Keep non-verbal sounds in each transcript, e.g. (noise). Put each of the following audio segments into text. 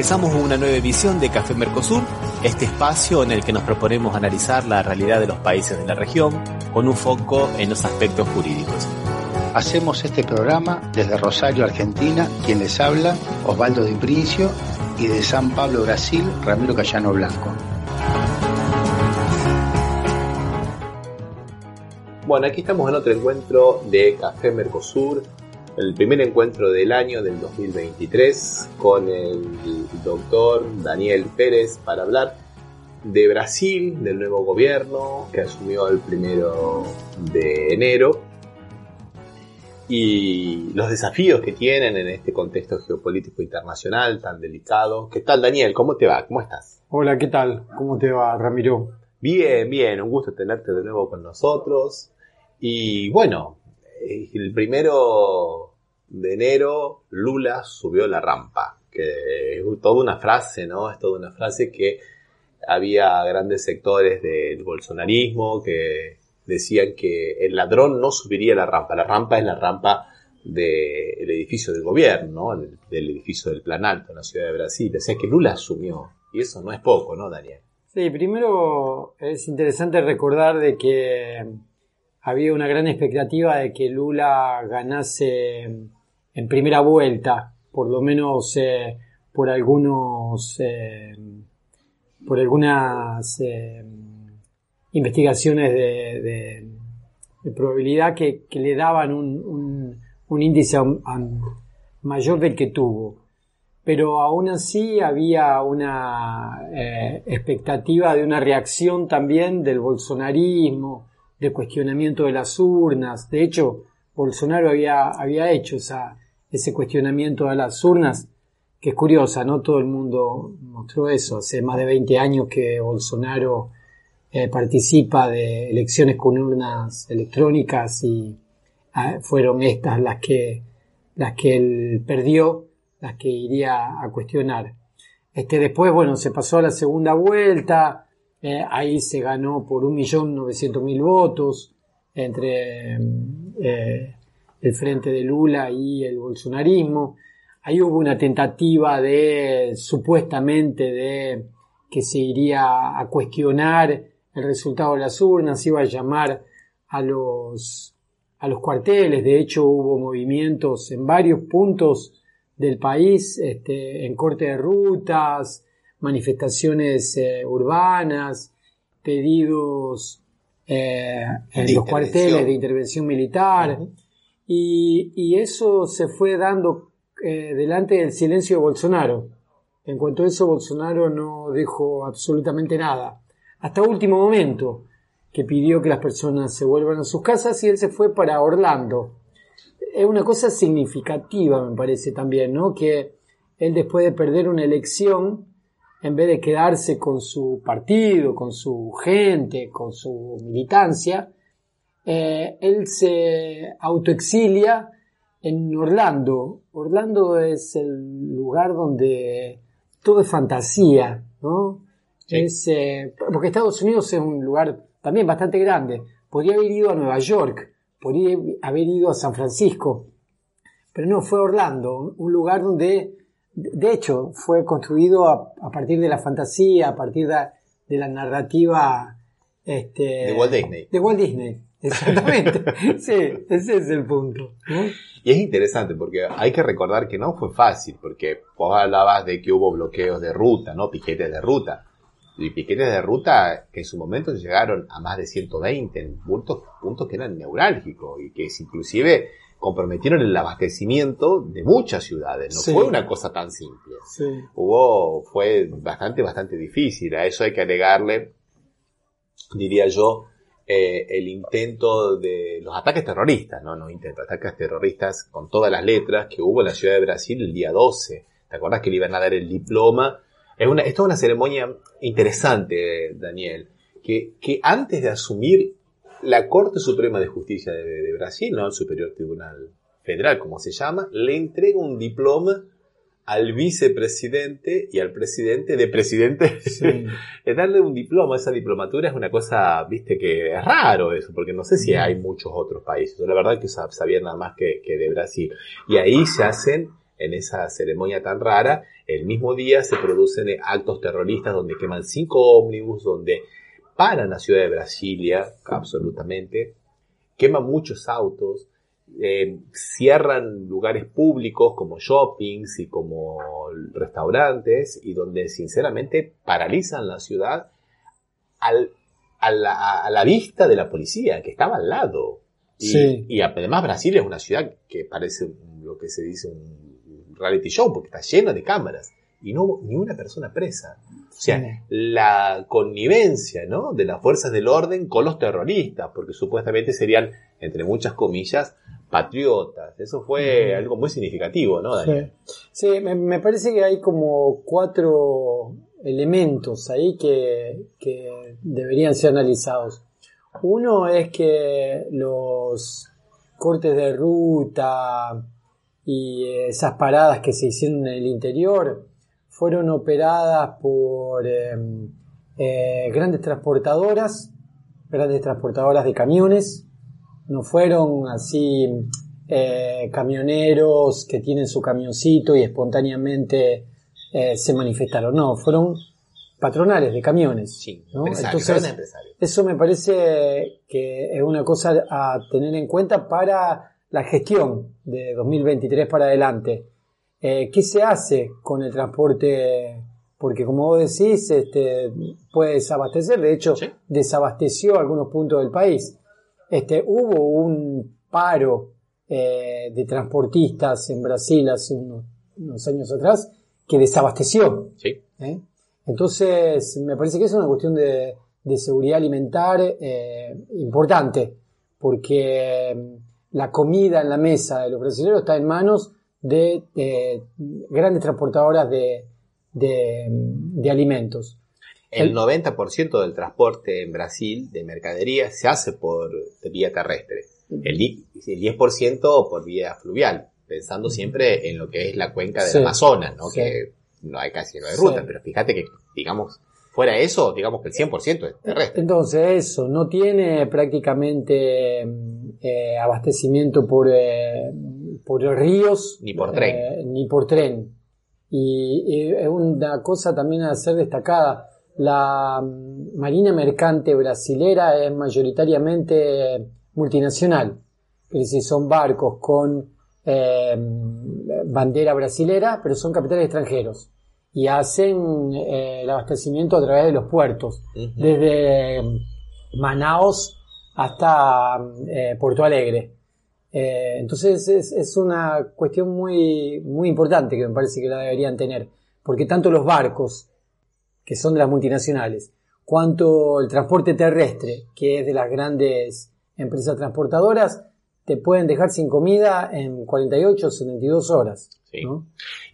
Empezamos una nueva edición de Café Mercosur, este espacio en el que nos proponemos analizar la realidad de los países de la región con un foco en los aspectos jurídicos. Hacemos este programa desde Rosario, Argentina, quien les habla, Osvaldo Di Princio, y de San Pablo, Brasil, Ramiro Cayano Blanco. Bueno, aquí estamos en otro encuentro de Café Mercosur, el primer encuentro del año del 2023 con el doctor Daniel Pérez para hablar de Brasil, del nuevo gobierno que asumió el primero de enero y los desafíos que tienen en este contexto geopolítico internacional tan delicado. ¿Qué tal Daniel? ¿Cómo te va? ¿Cómo estás? Hola, ¿qué tal? ¿Cómo te va, Ramiro? Bien, bien, un gusto tenerte de nuevo con nosotros. Y bueno, el primero de enero Lula subió la rampa, que es toda una frase, ¿no? Es toda una frase que había grandes sectores del bolsonarismo que decían que el ladrón no subiría la rampa, la rampa es la rampa del edificio del gobierno, ¿no? del, edificio del Planalto en la ciudad de Brasil, o sea que Lula asumió, y eso no es poco, ¿no, Daniel? Sí, primero es interesante recordar de que había una gran expectativa de que Lula ganase en primera vuelta, por lo menos eh, por algunos eh, por algunas eh, investigaciones de, probabilidad que, le daban un, índice mayor del que tuvo. Pero aún así había una expectativa de una reacción también del bolsonarismo, de cuestionamiento de las urnas. De hecho, Bolsonaro había, había hecho ese cuestionamiento a las urnas, que es curiosa, no todo el mundo mostró eso. Hace más de 20 años que Bolsonaro eh, participa de elecciones con urnas electrónicas y ah, fueron estas las que, las que él perdió, las que iría a cuestionar. Este, después, bueno, se pasó a la segunda vuelta, eh, ahí se ganó por 1.900.000 votos entre eh, el frente de Lula y el bolsonarismo. Ahí hubo una tentativa de, supuestamente, de que se iría a cuestionar el resultado de las urnas, iba a llamar a los, a los cuarteles. De hecho, hubo movimientos en varios puntos del país, este, en corte de rutas, manifestaciones eh, urbanas, pedidos eh, en los cuarteles de intervención militar, y, eso se fue dando eh, delante del silencio de Bolsonaro. En cuanto a eso, Bolsonaro no dijo absolutamente nada, hasta último momento, que pidió que las personas se vuelvan a sus casas y él se fue para Orlando. Es una cosa significativa, me parece también, ¿no? Que él después de perder una elección, en vez de quedarse con su partido, con su gente, con su militancia, eh, él se autoexilia en Orlando. Orlando es el lugar donde todo es fantasía, ¿no? Es, eh, porque Estados Unidos es un lugar también bastante grande. Podría haber ido a Nueva York, podría haber ido a San Francisco, pero no, fue Orlando, un lugar donde de hecho, fue construido a, partir de la fantasía, a partir de, la narrativa este, de Walt Disney. De Walt Disney, exactamente. (laughs) sí, ese es el punto. Y es interesante porque hay que recordar que no fue fácil, porque vos hablabas de que hubo bloqueos de ruta, ¿no? Piquetes de ruta. Y piquetes de ruta que en su momento llegaron a más de 120 en puntos, puntos que eran neurálgicos y que inclusive comprometieron el abastecimiento de muchas ciudades. No fue una cosa tan simple. Hubo, fue bastante, bastante difícil. A eso hay que agregarle, diría yo, eh, el intento de los ataques terroristas, no, no intento, ataques terroristas con todas las letras que hubo en la ciudad de Brasil el día 12. ¿Te acuerdas que le iban a dar el diploma? Es una, esto es una ceremonia interesante, Daniel, que, que antes de asumir la Corte Suprema de Justicia de, de Brasil, ¿no? el Superior Tribunal Federal, como se llama, le entrega un diploma al vicepresidente y al presidente de presidente. (laughs) es darle un diploma, esa diplomatura es una cosa, viste, que es raro eso, porque no sé si hay muchos otros países. Yo la verdad que sabía nada más que, que de Brasil. Y ahí se hacen, en esa ceremonia tan rara, el mismo día se producen actos terroristas donde queman cinco ómnibus, donde paran la ciudad de Brasilia, absolutamente, queman muchos autos, eh, cierran lugares públicos como shoppings y como restaurantes y donde sinceramente paralizan la ciudad al, a, la, vista de la policía que estaba al lado. Y, además Brasil es una ciudad que parece lo que se dice un reality show porque está llena de cámaras y no hubo ni una persona presa. O sea, la connivencia ¿no? de las fuerzas del orden con los terroristas, porque supuestamente serían, entre muchas comillas, patriotas. Eso fue algo muy significativo, ¿no, Daniel? Sí, me, parece que hay como cuatro elementos ahí que, deberían ser analizados. Uno es que los cortes de ruta y esas paradas que se hicieron en el interior fueron operadas por em, eh, grandes transportadoras, grandes transportadoras de camiones, no fueron así eh, camioneros que tienen su camioncito y espontáneamente eh, se manifestaron. No, fueron patronales de camiones. Sí, Entonces, eso me parece que es una cosa a tener en cuenta para la gestión de 2023 para adelante. Eh, ¿Qué se hace con el transporte? Porque como vos decís, este, puede desabastecer. De hecho, desabasteció algunos puntos del país. Este, hubo un paro eh, de transportistas en Brasil hace unos, años atrás que desabasteció. Sí. ¿eh? Entonces, me parece que es una cuestión de, seguridad alimentar eh, importante, porque mm, la comida en la mesa de los brasileños está en manos de grandes transportadoras de, de alimentos. El 90% del transporte en Brasil de mercadería se hace por vía terrestre. El, 10% por vía fluvial, pensando siempre en lo que es la cuenca del Amazonas, ¿no? Que no hay casi no hay ruta, pero fíjate que, digamos, fuera eso, digamos que el 100% es terrestre. Entonces, eso, no tiene prácticamente eh, abastecimiento por, eh, por ríos. Ni por tren. Eh, ni por tren. Y, es una cosa también a ser destacada la marina mercante brasilera es mayoritariamente multinacional, es decir, son barcos con eh, bandera brasilera, pero son capitales extranjeros. Y hacen eh, el abastecimiento a través de los puertos, desde Manaos hasta eh, Puerto Alegre. entonces es, es, una cuestión muy, muy importante que me parece que la deberían tener, porque tanto los barcos que son de las multinacionales, cuanto el transporte terrestre, que es de las grandes empresas transportadoras, te pueden dejar sin comida en 48 o 72 horas.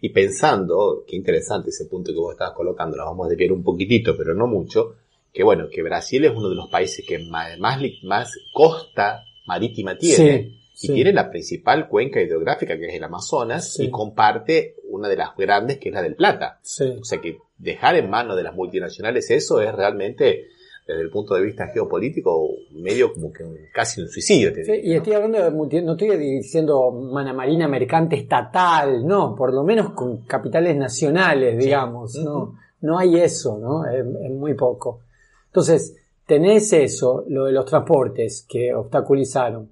Y pensando, qué interesante ese punto que vos estabas colocando, lo vamos a desviar un poquitito, pero no mucho, que bueno, que Brasil es uno de los países que más, más, costa marítima tiene. Y tiene la principal cuenca hidrográfica que es el Amazonas y comparte una de las grandes que es la del Plata. O sea que dejar en manos de las multinacionales eso es realmente, desde el punto de vista geopolítico, medio como que casi un suicidio. y estoy hablando de no estoy diciendo mana marina mercante estatal, no, por lo menos con capitales nacionales, digamos, no, no hay eso, ¿no? Es, muy poco. Entonces, tenés eso, lo de los transportes que obstaculizaron.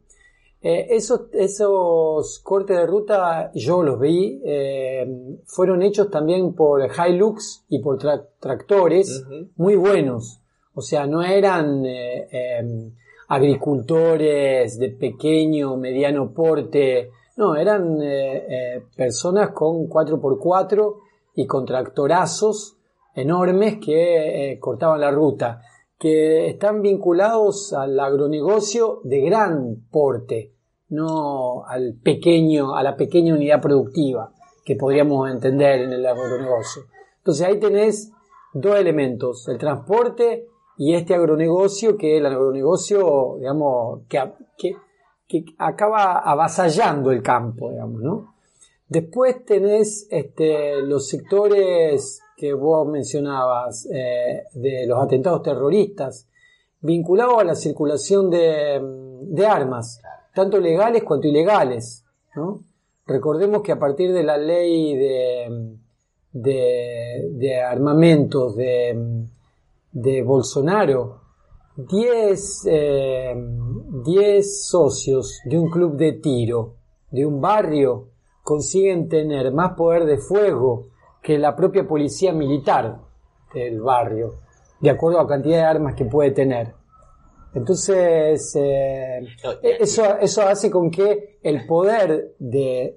Eh, esos, esos cortes de ruta yo los vi, eh, fueron hechos también por Hilux y por tractores muy buenos. O sea, no eran eh, em, agricultores de pequeño, mediano porte, no, eran personas con 4x4 y con tractorazos enormes que cortaban la ruta. que están vinculados al agronegocio de gran porte, no al pequeño, a la pequeña unidad productiva que podríamos entender en el agronegocio. Entonces ahí tenés dos elementos, el transporte y este agronegocio, que el agronegocio, digamos, que, que, que acaba avasallando el campo, digamos, ¿no? Después tenés este, los sectores que vos mencionabas eh, de los atentados terroristas, vinculados a la circulación de, de armas, tanto legales cuanto ilegales. ¿no? Recordemos que a partir de la ley de, de, de armamentos de, de Bolsonaro, 10 eh, socios de un club de tiro de un barrio consiguen tener más poder de fuego que la propia policía militar del barrio, de acuerdo a la cantidad de armas que puede tener. Entonces, eh, eso, eso hace con que el poder de,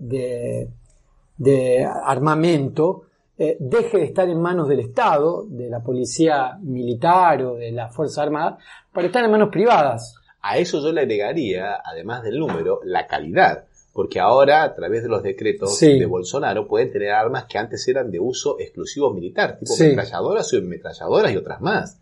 de, armamento eh, deje de estar en manos del Estado, de la policía militar o de las Fuerzas Armadas, para estar en manos privadas. A eso yo le agregaría, además del número, la calidad porque ahora a través de los decretos de Bolsonaro pueden tener armas que antes eran de uso exclusivo militar, tipo metralladoras, submetralladoras y otras más.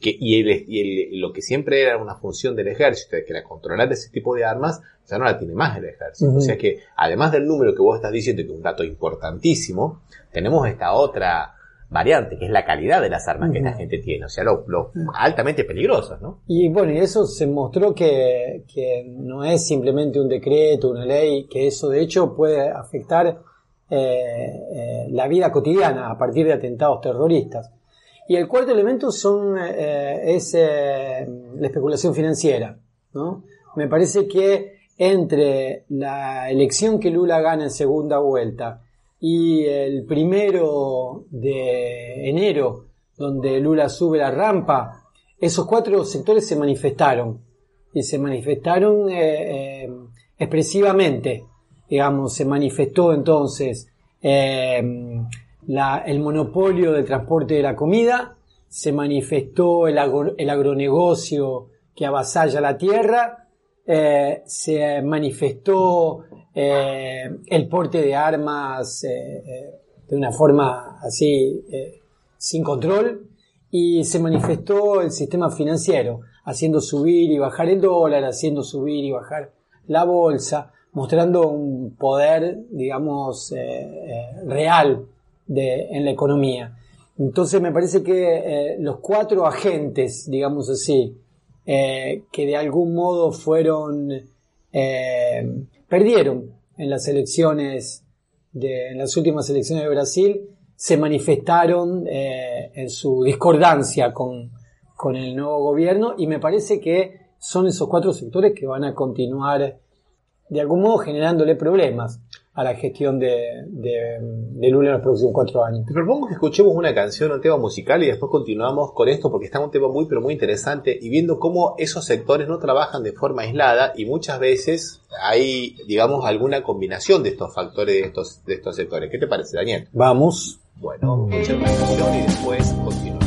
Que, y, lo que siempre era una función del ejército, que era controlar ese tipo de armas, ya no la tiene más el ejército. O sea que además del número que vos estás diciendo, que es un dato importantísimo, tenemos esta otra variante, que es la calidad de las armas que esta gente tiene, o sea, lo, altamente peligrosas, ¿no? Y bueno, y eso se mostró que, no es simplemente un decreto, una ley, que eso de hecho puede afectar eh, eh, la vida cotidiana a partir de atentados terroristas. Y el cuarto elemento son, eh, es la especulación financiera, ¿no? Me parece que entre la elección que Lula gana en segunda vuelta y el primero de enero, donde Lula sube la rampa, esos cuatro sectores se manifestaron. Y se manifestaron eh, eh, expresivamente, digamos, se manifestó entonces eh, el monopolio del transporte de la comida, se manifestó el, el agronegocio que avasalla la tierra, se manifestó eh, el porte de armas eh, eh, de una forma así sin control y se manifestó el sistema financiero haciendo subir y bajar el dólar, haciendo subir y bajar la bolsa, mostrando un poder, digamos, real en la economía. Entonces me parece que los cuatro agentes, digamos así, que de algún modo fueron perdieron en las elecciones, de, en las últimas elecciones de Brasil, se manifestaron eh, en su discordancia con, con el nuevo gobierno y me parece que son esos cuatro sectores que van a continuar de algún modo generándole problemas a la gestión de, de, Lula en los próximos cuatro años. Te propongo que escuchemos una canción, un tema musical y después continuamos con esto porque está un tema muy pero muy interesante y viendo cómo esos sectores no trabajan de forma aislada y muchas veces hay, digamos, alguna combinación de estos factores de estos, de estos sectores. ¿Qué te parece, Daniel? Vamos. Bueno, escuchemos la canción y después continuamos.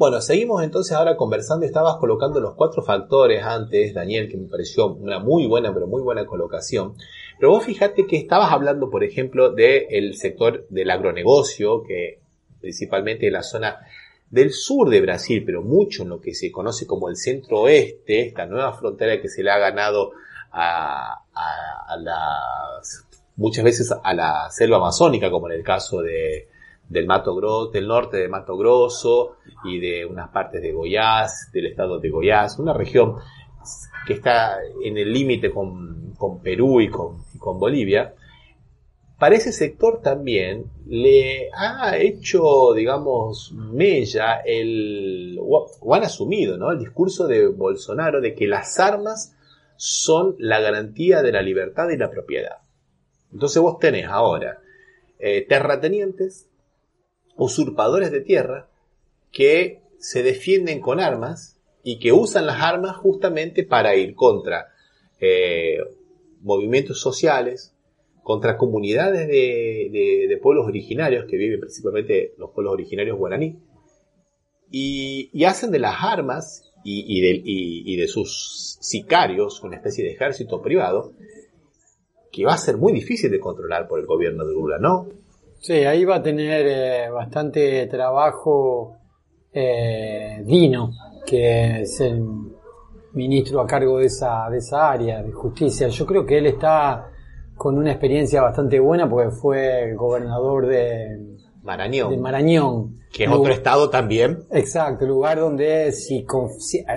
Bueno, seguimos entonces ahora conversando. Estabas colocando los cuatro factores antes, Daniel, que me pareció una muy buena, pero muy buena colocación. Pero vos fíjate que estabas hablando, por ejemplo, del sector del agronegocio, que principalmente en la zona del sur de Brasil, pero mucho en lo que se conoce como el centro oeste, esta nueva frontera que se le ha ganado a, a, muchas veces a la selva amazónica, como en el caso de, del Mato Grosso, del norte de Mato Grosso y de unas partes de Goiás, del estado de Goiás, una región que está en el límite con, con, Perú y con, y con Bolivia, para ese sector también le ha hecho, digamos, mella el, o han asumido, ¿no? El discurso de Bolsonaro de que las armas son la garantía de la libertad y la propiedad. Entonces vos tenés ahora eh, terratenientes, usurpadores de tierra, que se defienden con armas y que usan las armas justamente para ir contra eh, movimientos sociales, contra comunidades de, pueblos originarios, que viven principalmente los pueblos originarios guaraní, y, hacen de las armas y, de, sus sicarios una especie de ejército privado que va a ser muy difícil de controlar por el gobierno de Lula, ¿no? Sí, ahí va a tener eh, bastante trabajo eh, Dino, que es el ministro a cargo de esa, de esa área de justicia. Yo creo que él está con una experiencia bastante buena porque fue gobernador de Marañón. De Marañón. Que es otro estado también. Exacto, lugar donde si,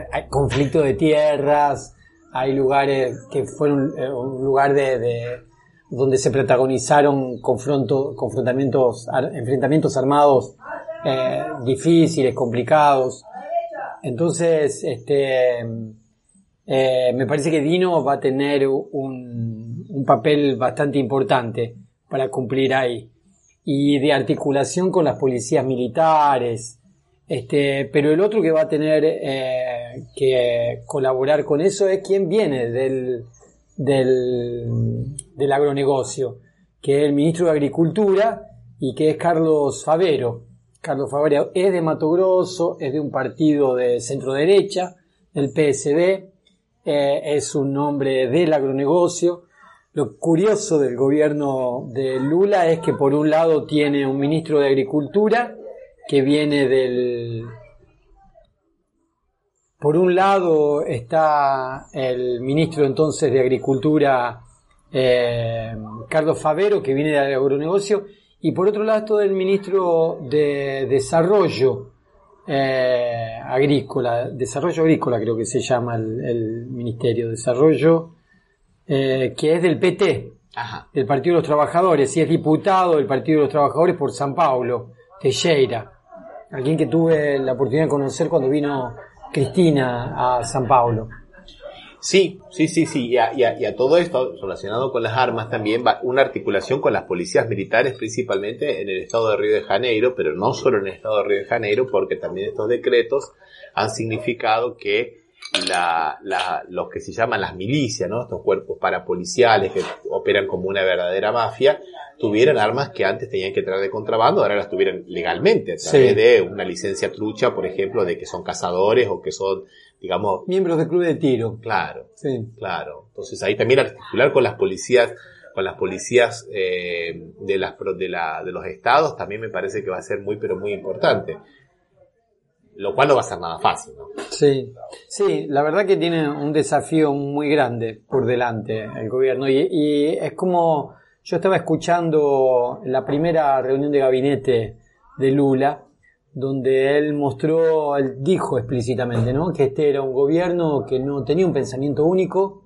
hay conflicto de tierras, hay lugares que fueron eh, un lugar de, donde se protagonizaron enfrentamientos armados eh, difíciles, complicados. Entonces, este, eh, me parece que Dino va a tener un, un papel bastante importante para cumplir ahí. Y de articulación con las policías militares. Este, pero el otro que va a tener eh, que colaborar con eso es quien viene del, del, del agronegocio, que es el ministro de Agricultura y que es Carlos Favero. Carlos Favero es de Mato Grosso, es de un partido de centro derecha, del PSD, eh, es un hombre del agronegocio, lo curioso del gobierno de Lula es que por un lado tiene un ministro de Agricultura que viene del... Por un lado está el ministro entonces de Agricultura eh, Carlos Favero que viene del agronegocio y por otro lado todo el ministro de Desarrollo eh, Agrícola, Desarrollo Agrícola creo que se llama el, el Ministerio, Desarrollo eh, que es del PT, del Partido de los Trabajadores, y es diputado del Partido de los Trabajadores por San Paulo, Teixeira, alguien que tuve la oportunidad de conocer cuando vino Cristina a San Paulo. Sí, sí, sí, sí, y a, todo esto relacionado con las armas también va una articulación con las policías militares principalmente en el estado de Río de Janeiro, pero no solo en el estado de Río de Janeiro, porque también estos decretos han significado que la, la, los que se llaman las milicias, ¿no? estos cuerpos parapoliciales que operan como una verdadera mafia, tuvieran armas que antes tenían que traer de contrabando, ahora las tuvieran legalmente, a través de una licencia trucha, por ejemplo, de que son cazadores o que son, digamos... Miembros del club de tiro. Claro, sí. claro. Entonces ahí también articular con las policías con las policías eh, de, las, de, la, de los estados también me parece que va a ser muy pero muy importante lo cual no va a ser nada fácil, ¿no? Sí, sí, la verdad que tiene un desafío muy grande por delante el gobierno y, es como yo estaba escuchando la primera reunión de gabinete de Lula, donde él mostró, él dijo explícitamente, ¿no? Que este era un gobierno que no tenía un pensamiento único,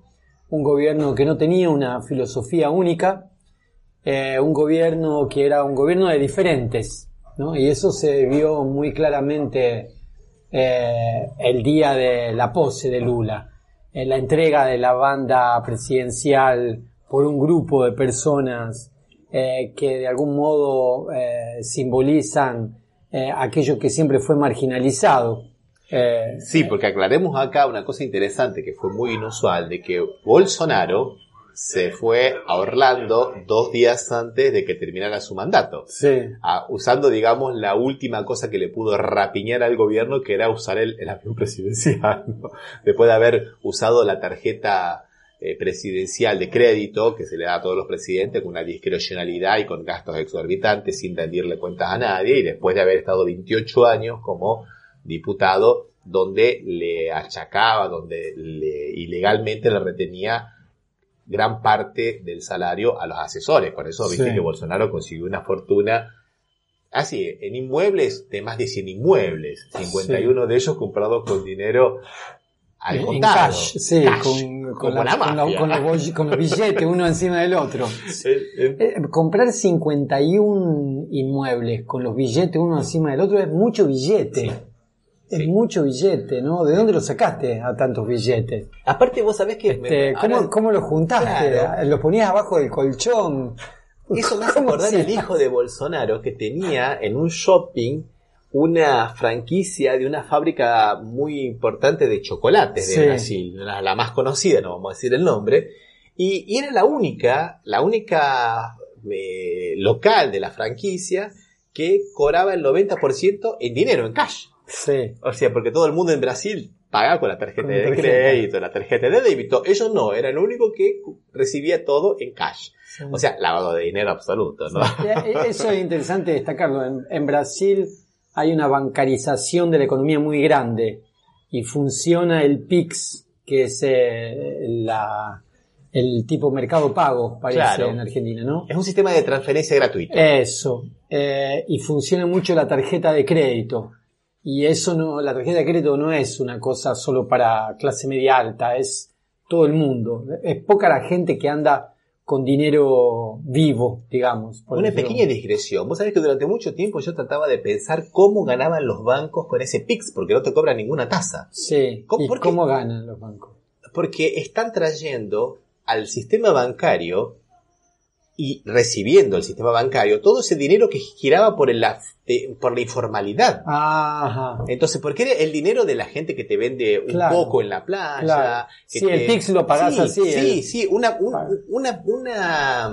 un gobierno que no tenía una filosofía única, eh, un gobierno que era un gobierno de diferentes, ¿no? Y eso se vio muy claramente eh, el día de la pose de Lula, en la entrega de la banda presidencial por un grupo de personas eh, que de algún modo eh, simbolizan aquello que siempre fue marginalizado. sí, porque aclaremos acá una cosa interesante que fue muy inusual, de que Bolsonaro se fue a Orlando dos días antes de que terminara su mandato. Sí. Ah, usando, digamos, la última cosa que le pudo rapiñar al gobierno, que era usar el, el avión (laughs) presidencial. ¿no? Después de haber usado la tarjeta eh, presidencial de crédito que se le da a todos los presidentes con una discrecionalidad y con gastos exorbitantes sin rendirle cuentas a nadie y después de haber estado 28 años como diputado donde le achacaba, donde le, ilegalmente le retenía gran parte del salario a los asesores. Con eso viste Sí. que Bolsonaro consiguió una fortuna así, en inmuebles de más de 100 inmuebles, 51 de ellos comprados con dinero al En contado. cash, sí, Cash, con, con la- la con la- mafia. con los, boll- con los billetes uno encima del otro. (laughs) Eh, eh, Eh, comprar 51 inmuebles con los billetes uno encima del otro es mucho billete. Es Sí. mucho billete, ¿no? ¿De dónde lo sacaste a tantos billetes? Aparte vos sabés que... Este, ¿cómo, ahora- cómo lo juntaste? Claro. ¿Los ponías abajo del colchón? Eso me (laughs) hace ¿Cómo acordar el hijo de Bolsonaro que tenía en un shopping una franquicia de una fábrica muy importante de chocolates de Sí. Brasil, la, la más conocida, no vamos a decir el nombre, y, y era la única, la única eh, local de la franquicia que cobraba el 90% en dinero, en cash. Sí. O sea, porque todo el mundo en Brasil pagaba con la tarjeta Con de tarjeta. crédito, la tarjeta de débito. Ellos no, eran el único que recibía todo en cash. sí. O sea, lavado de dinero absoluto, ¿no? Eh, Eso es interesante destacarlo. En, en Brasil hay una bancarización de la economía muy grande y funciona el PIX, que es eh, la, el tipo mercado pago, parece Claro. en Argentina, ¿no? Es un sistema de transferencia gratuito. Eso. Eh, y funciona mucho la tarjeta de crédito. Y eso no, la tarjeta de crédito no es una cosa solo para clase media alta, es todo el mundo. Es poca la gente que anda con dinero vivo, digamos. por Una decirlo. pequeña digresión. Vos sabés que durante mucho tiempo yo trataba de pensar cómo ganaban los bancos con ese PIX, porque no te cobran ninguna tasa. Sí. ¿Cómo- ¿Y cómo ganan los bancos? Porque están trayendo al sistema bancario y recibiendo el sistema bancario todo ese dinero que giraba por, el, eh, por la informalidad. Ajá. Entonces, porque era el dinero de la gente que te vende un Claro. poco en la playa. Claro. que Sí, el Pix lo pagás Sí, así, Sí, el- sí, una, un- Ah. una, una,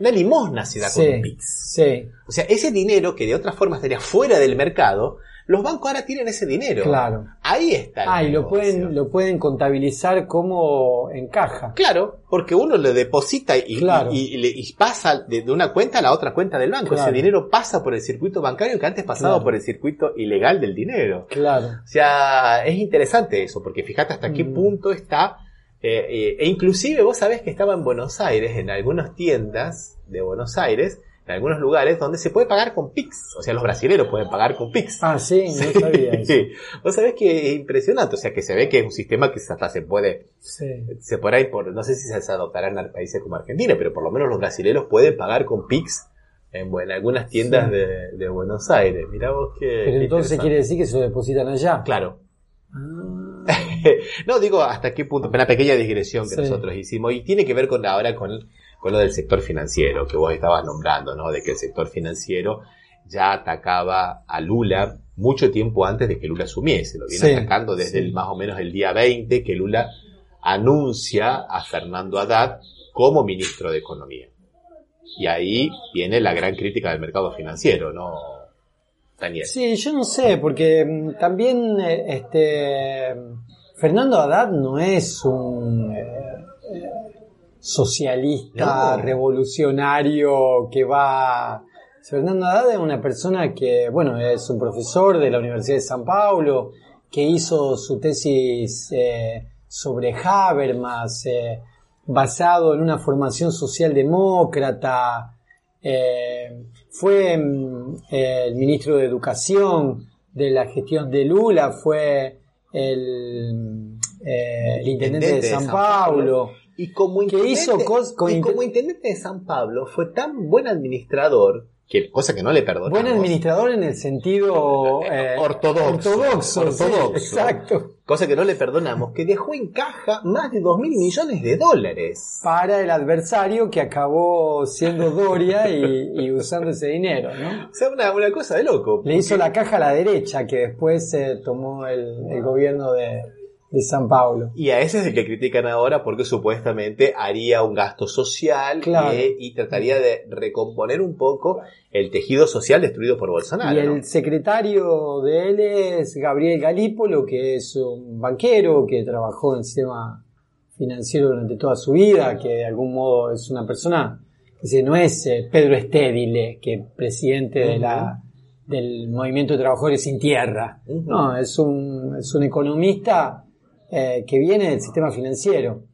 una limosna se da con un Pix. Sí, O sea, ese dinero que de otra forma estaría fuera del mercado, los bancos ahora tienen ese dinero. claro. Ahí está. el Ah, y lo pueden, lo pueden contabilizar como encaja. Claro, porque uno le deposita y, Claro. y- y le- y pasa de, de una cuenta a la otra cuenta del banco. Claro. Ese dinero pasa por el circuito bancario que antes pasaba Claro. por el circuito ilegal del dinero. Claro. O sea, es interesante eso, porque fíjate hasta qué Mm. punto está. eh, eh, e inclusive vos sabés que estaba en Buenos Aires, en algunas tiendas de Buenos Aires, en algunos lugares donde se puede pagar con Pix. O sea, los brasileños pueden pagar con Pix. Ah, sí, no sabía (laughs) eso. Vos sabés que es impresionante, o sea, que se ve que es un sistema que hasta se puede, Sí. se por ahí, por, no sé si se adoptará en países como Argentina, pero por lo menos los brasileños pueden pagar con Pix en, algunas tiendas Sí. de, de Buenos Aires. Mirá vos que... Pero entonces quiere decir que se lo depositan allá. Claro. Ah, (laughs) no, digo hasta qué punto, una pequeña digresión que nosotros hicimos y tiene que ver con ahora con, con lo del sector financiero que vos estabas nombrando, ¿no? De que el sector financiero ya atacaba a Lula mucho tiempo antes de que Lula asumiese. Lo viene Sí, atacando desde sí. el, más o menos el día 20 que Lula anuncia a Fernando Haddad como ministro de Economía. Y ahí viene la gran crítica del mercado financiero, ¿no, Daniel? Sí, yo no sé, porque mm, también eh, este Fernando Haddad no es un eh, eh, socialista No. revolucionario que va. Fernando Haddad es una persona que, bueno, es un profesor de la Universidad de San Paulo, que hizo su tesis eh, sobre Habermas, eh, basado en una formación socialdemócrata. Eh, fue mm, el ministro de Educación de la gestión de Lula, fue el, el intendente de San Paulo. Y como intendente, hizo con y como intendente de San Pablo fue tan buen administrador, que cosa que no le perdonamos. Buen administrador en el sentido eh, Ortodoxo. ortodoxo, sí, Ortodoxo. exacto. Cosa que no le perdonamos, que dejó en caja más de 2 mil millones de dólares. Para el adversario que acabó siendo Doria y, y usando ese dinero, ¿no? O sea, una, una cosa de loco. Le hizo la caja a la derecha, que después eh, tomó el, el gobierno de, de San Paulo. Y a ese es el que critican ahora porque supuestamente haría un gasto social Claro. eh, y trataría de recomponer un poco el tejido social destruido por Bolsonaro. Y el ¿no? secretario de él es Gabriel Galípolo, que es un banquero que trabajó en el sistema financiero durante toda su vida, que de algún modo es una persona, que no es eh, Pedro Estédile, que presidente de la, del Movimiento de Trabajadores Sin Tierra. No, es un, es un economista eh, que viene del sistema financiero.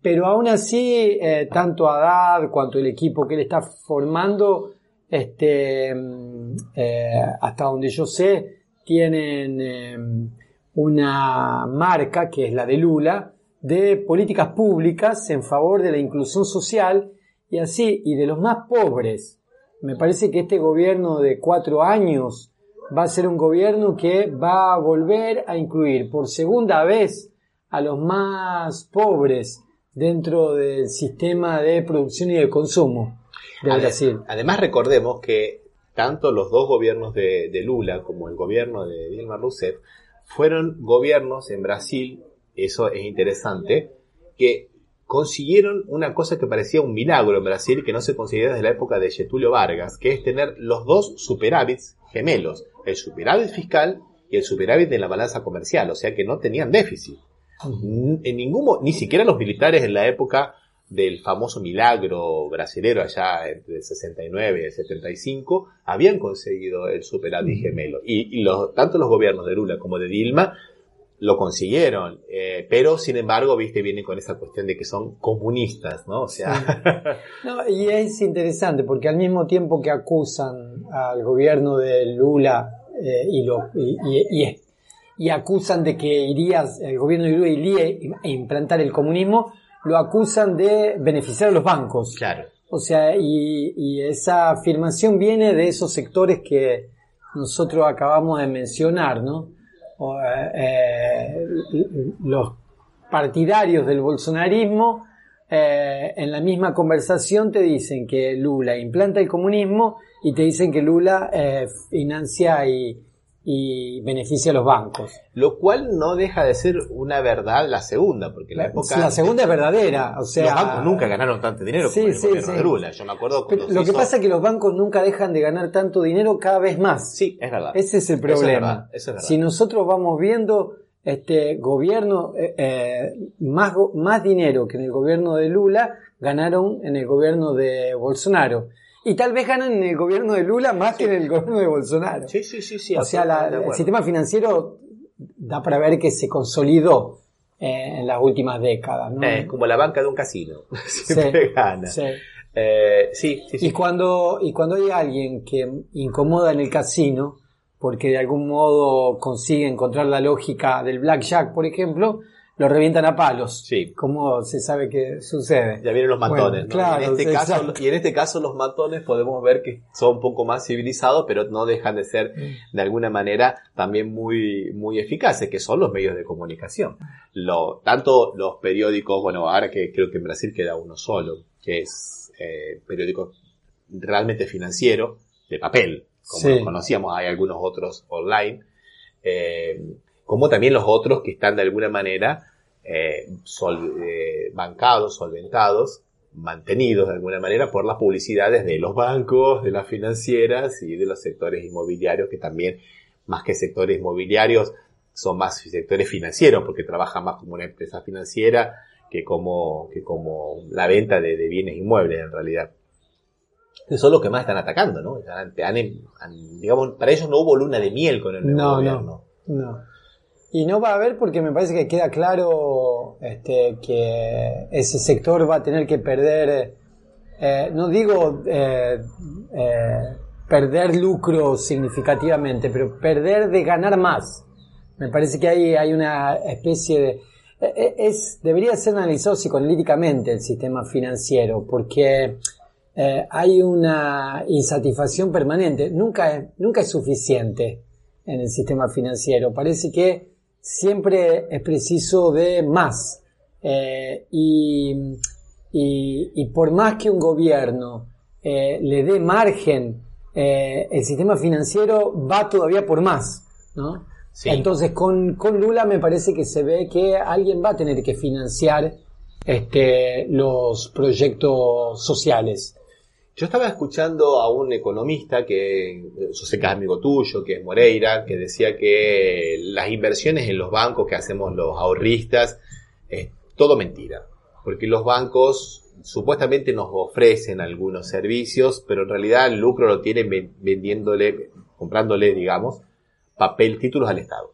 Pero aún así, eh, tanto Haddad cuanto el equipo que él está formando, este, mm, eh, hasta donde yo sé, tienen una marca, que es la de Lula, de políticas públicas en favor de la inclusión social y así, y de los más pobres. Me parece que este gobierno de cuatro años va a ser un gobierno que va a volver a incluir por segunda vez a los más pobres dentro del sistema de producción y de consumo de Brasil. Además recordemos que tanto los dos gobiernos de, de Lula como el gobierno de Dilma Rousseff fueron gobiernos en Brasil, eso es interesante, que consiguieron una cosa que parecía un milagro en Brasil que no se conseguía desde la época de Getulio Vargas, que es tener los dos superávits gemelos, el superávit fiscal y el superávit de la balanza comercial, o sea que no tenían déficit. En ningún, ni siquiera los militares en la época del famoso milagro brasilero allá entre el 69 y el 75 habían conseguido el superávit gemelo. Y, y los, tanto los gobiernos de Lula como de Dilma lo consiguieron eh, pero sin embargo viste vienen con esa cuestión de que son comunistas no o sea (laughs) No, y es interesante porque al mismo tiempo que acusan al gobierno de Lula eh, y, lo, y, y- y- y acusan de que iría, el gobierno de Lula iría a implantar el comunismo, lo acusan de beneficiar a los bancos. claro O sea, y, y esa afirmación viene de esos sectores que nosotros acabamos de mencionar, ¿no? O, eh, los partidarios del bolsonarismo eh, en la misma conversación te dicen que Lula implanta el comunismo y te dicen que Lula eh, financia y, y beneficia a los bancos. lo cual no deja de ser una verdad la segunda porque la época la segunda es verdadera, o sea, los bancos nunca ganaron tanto dinero Sí, como el sí, gobierno sí. de Lula yo me acuerdo Pero lo que hizo- pasa es que los bancos nunca dejan de ganar tanto dinero cada vez más. sí es verdad Ese es el Eso es problema. verdad, eso es verdad. Si nosotros vamos viendo este gobierno, eh, eh, más, más dinero que en el gobierno de Lula, ganaron en el gobierno de Bolsonaro. Y tal vez ganan en el gobierno de Lula más que en el gobierno de Bolsonaro. sí sí sí sí o sea, la- el sistema financiero da para ver que se consolidó eh, en las últimas décadas. ¿no? Eh, como la banca de un casino (laughs) siempre Sí, gana sí. Eh, sí, sí, sí. Y cuando, y cuando hay alguien que incomoda en el casino, porque de algún modo consigue encontrar la lógica del blackjack, por ejemplo, lo revientan a palos. Sí. Como se sabe que sucede. Ya vienen los matones, Bueno, ¿no? claro, y, en este caso, y en este caso los matones podemos ver que son un poco más civilizados, pero no dejan de ser de alguna manera también muy, muy eficaces, que son los medios de comunicación. Lo, tanto los periódicos, bueno, ahora que creo que en Brasil queda uno solo, que es eh, periódico realmente financiero, de papel, como Sí. conocíamos, hay algunos otros online, eh, como también los otros que están de alguna manera eh, sol- eh, bancados, solventados, mantenidos de alguna manera por las publicidades de los bancos, de las financieras y de los sectores inmobiliarios que también, más que sectores inmobiliarios, son más sectores financieros porque trabajan más como una empresa financiera que como, que como la venta de, de bienes inmuebles en realidad. Que son los que más están atacando, ¿no? Han- han- han- digamos, para ellos no hubo luna de miel con el nuevo No, gobierno. no, no. Y no va a haber porque me parece que queda claro este, que ese sector va a tener que perder, eh, no digo eh, eh, perder lucro significativamente, pero perder de ganar más. Me parece que ahí hay una especie de... Es, debería ser analizado psicoanalíticamente el sistema financiero, porque hay una insatisfacción permanente. Nunca es, nunca es suficiente en el sistema financiero. Parece que siempre es preciso de más. Eh, y, y- y por más que un gobierno eh, le dé margen, eh, el sistema financiero va todavía por más. ¿no? Entonces con, con Lula me parece que se ve que alguien va a tener que financiar este, los proyectos sociales. Yo estaba escuchando a un economista que, yo sé que es amigo tuyo, que es Moreira, que decía que las inversiones en los bancos que hacemos los ahorristas es todo mentira. Porque los bancos supuestamente nos ofrecen algunos servicios, pero en realidad el lucro lo tienen vendiéndole, comprándole, digamos, papel, títulos al Estado.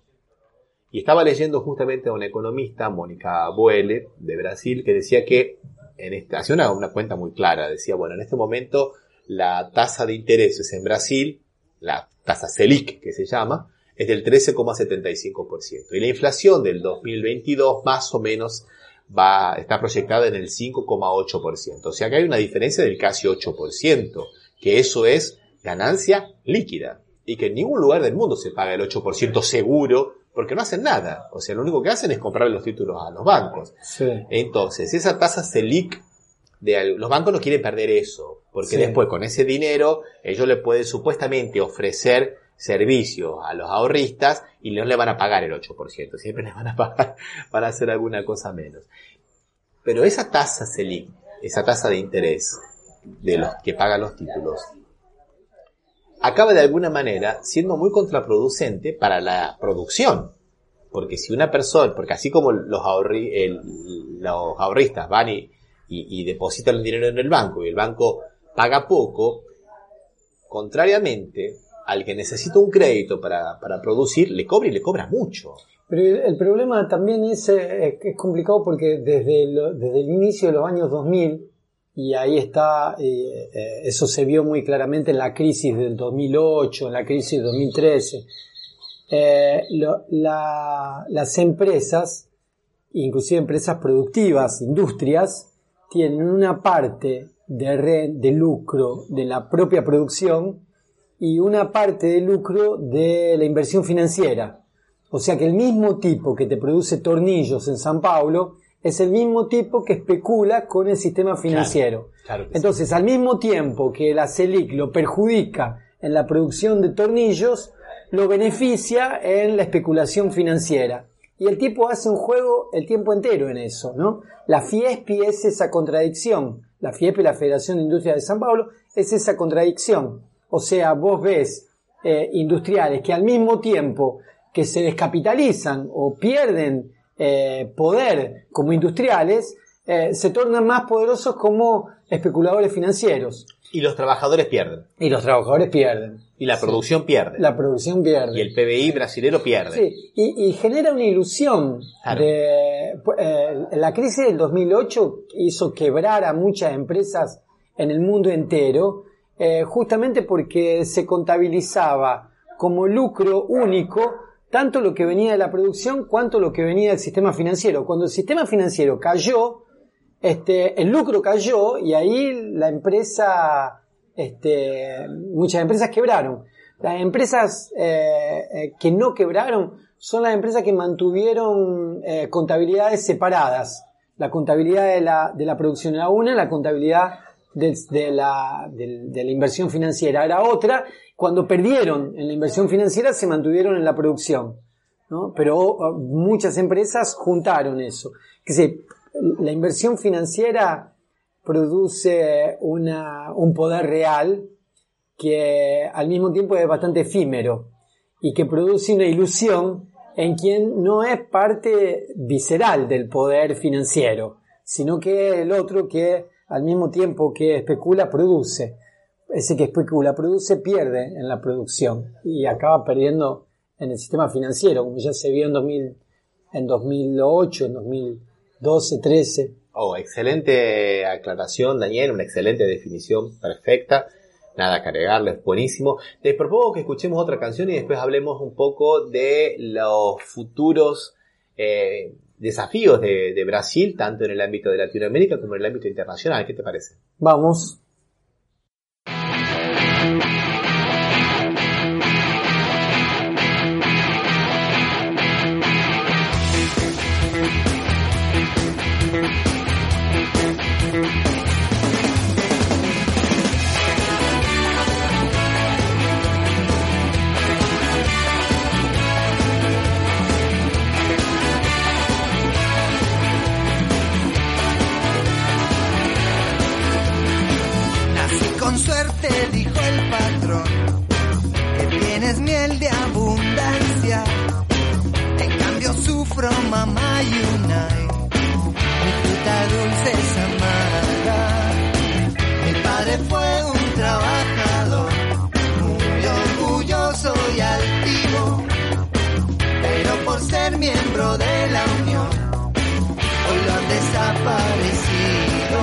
Y estaba leyendo justamente a una economista, Mónica Boele, de Brasil, que decía que, en este, hacía una, cuenta muy clara, decía, bueno, en este momento la tasa de intereses en Brasil, la tasa Selic que se llama, es del 13,75%. Y la inflación del 2022 más o menos va, está proyectada en el 5,8%. O sea que hay una diferencia del casi 8%, que eso es ganancia líquida. Y que en ningún lugar del mundo se paga el 8% seguro, porque no hacen nada. O sea, lo único que hacen es comprar los títulos a los bancos. Entonces, esa tasa Selic, de, los bancos no quieren perder eso, porque después con ese dinero ellos le pueden supuestamente ofrecer servicios a los ahorristas y no le van a pagar el 8%, siempre les van a pagar (laughs) para hacer alguna cosa menos. Pero esa tasa Selic, esa tasa de interés de los que pagan los títulos, acaba de alguna manera siendo muy contraproducente para la producción. Porque si una persona, porque así como los, los ahorristas van y, y depositan el dinero en el banco y el banco paga poco, contrariamente, al que necesita un crédito para, producir, le cobra y le cobra mucho. Pero el, problema también es, eh, es complicado porque desde el, desde el inicio de los años 2000, y ahí está, eh, eh, eso se vio muy claramente en la crisis del 2008, en la crisis del 2013, las empresas, inclusive empresas productivas, industrias, tienen una parte de, de lucro de la propia producción y una parte de lucro de la inversión financiera. O sea que el mismo tipo que te produce tornillos en San Paulo es el mismo tipo que especula con el sistema financiero. Entonces, al mismo tiempo que la CELIC lo perjudica en la producción de tornillos, lo beneficia en la especulación financiera. Y el tipo hace un juego el tiempo entero en eso, ¿no? La FIESPI es esa contradicción. La FIESPI, la Federación de Industria de San Paulo, es esa contradicción. O sea, vos ves eh, industriales que al mismo tiempo que se descapitalizan o pierden eh, poder como industriales, eh, se tornan más poderosos como especuladores financieros. Y los trabajadores pierden. Y los trabajadores pierden. Y la producción pierde. La producción pierde. Y el PBI brasilero pierde. Sí, y, genera una ilusión. De, la crisis del 2008 hizo quebrar a muchas empresas en el mundo entero eh, justamente porque se contabilizaba como lucro único tanto lo que venía de la producción cuanto lo que venía del sistema financiero. Cuando el sistema financiero cayó, este, el lucro cayó y ahí la empresa, este, muchas empresas quebraron. Las empresas eh, eh, que no quebraron son las empresas que mantuvieron contabilidades separadas. La contabilidad de la, de la producción era una, la contabilidad de, la, de, la inversión financiera era otra. Cuando perdieron en la inversión financiera se mantuvieron en la producción. ¿no? Pero oh, muchas empresas juntaron eso. Que la inversión financiera produce un poder real que al mismo tiempo es bastante efímero y que produce una ilusión en quien no es parte visceral del poder financiero, sino que el otro que al mismo tiempo que especula, produce. Ese que especula, produce, pierde en la producción y acaba perdiendo en el sistema financiero, como ya se vio en, 2000, en 2008, en 2012, 13. Oh, excelente aclaración, Daniel, una excelente definición, perfecta. Nada que agregarle, es buenísimo. Les propongo que escuchemos otra canción y después hablemos un poco de los futuros eh, desafíos de, de, Brasil, tanto en el ámbito de Latinoamérica como en el ámbito internacional. ¿Qué te parece? Vamos. Mamá Yunai, mi fruta dulce es amarga. Mi padre fue un trabajador, muy orgulloso y altivo, pero por ser miembro de la Unión, hoy lo han desaparecido.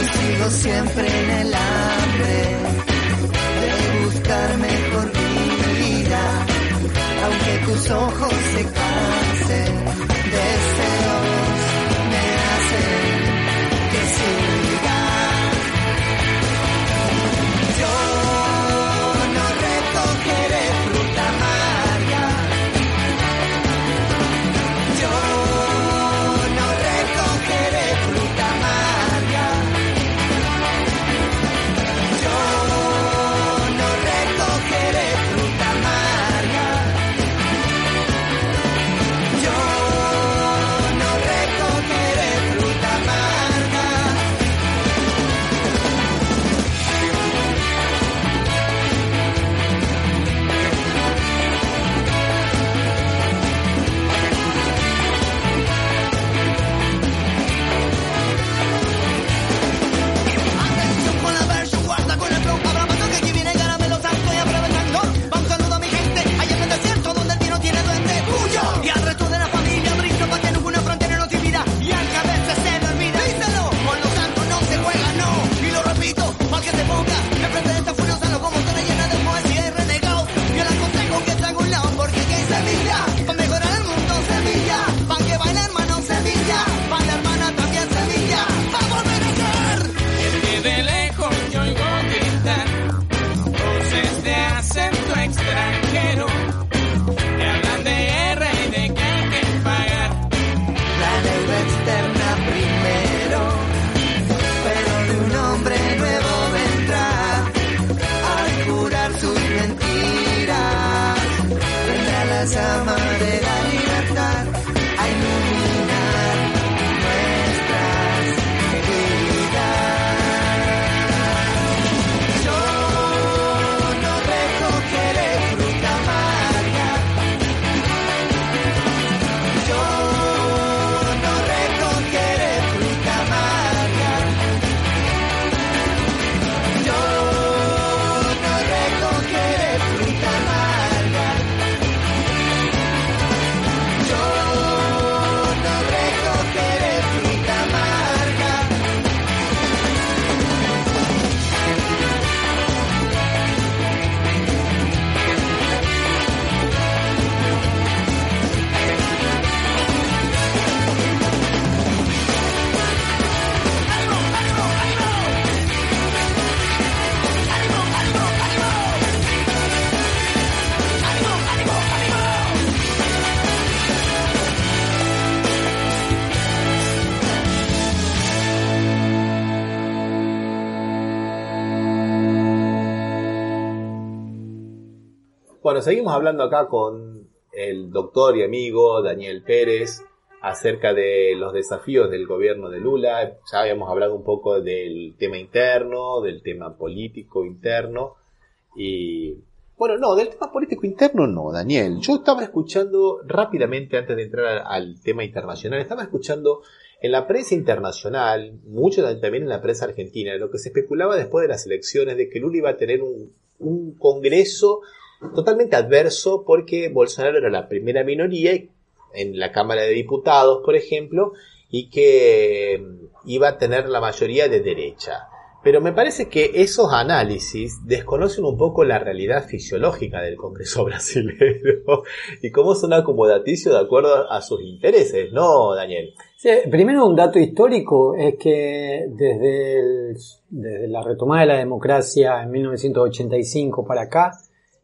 Y sigo siempre en el hambre de buscar mejor vida, aunque tus ojos se cansen, deseos me Seguimos hablando acá con el doctor y amigo Daniel Pérez acerca de los desafíos del gobierno de Lula. Ya habíamos hablado un poco del tema interno, del tema político interno y... Bueno, no, del tema político interno no, Daniel. Yo estaba escuchando rápidamente antes de entrar al, tema internacional, estaba escuchando en la prensa internacional, mucho también en la prensa argentina, lo que se especulaba después de las elecciones de que Lula iba a tener un congreso totalmente adverso porque Bolsonaro era la primera minoría en la Cámara de Diputados, por ejemplo, y que mm, iba a tener la mayoría de derecha. Pero me parece que esos análisis desconocen un poco la realidad fisiológica del Congreso (laughs) brasileño y cómo son acomodaticios de acuerdo a sus intereses, ¿no, Daniel? Sí, primero un dato histórico es que desde, desde la retomada de la democracia en 1985 para acá,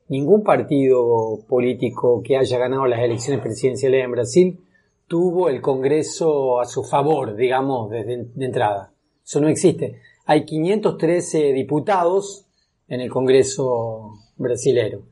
ningún partido político que haya ganado las elecciones presidenciales en Brasil tuvo el Congreso a su favor, digamos, desde de entrada. Eso no existe. Hay 513 diputados en el Congreso brasilero.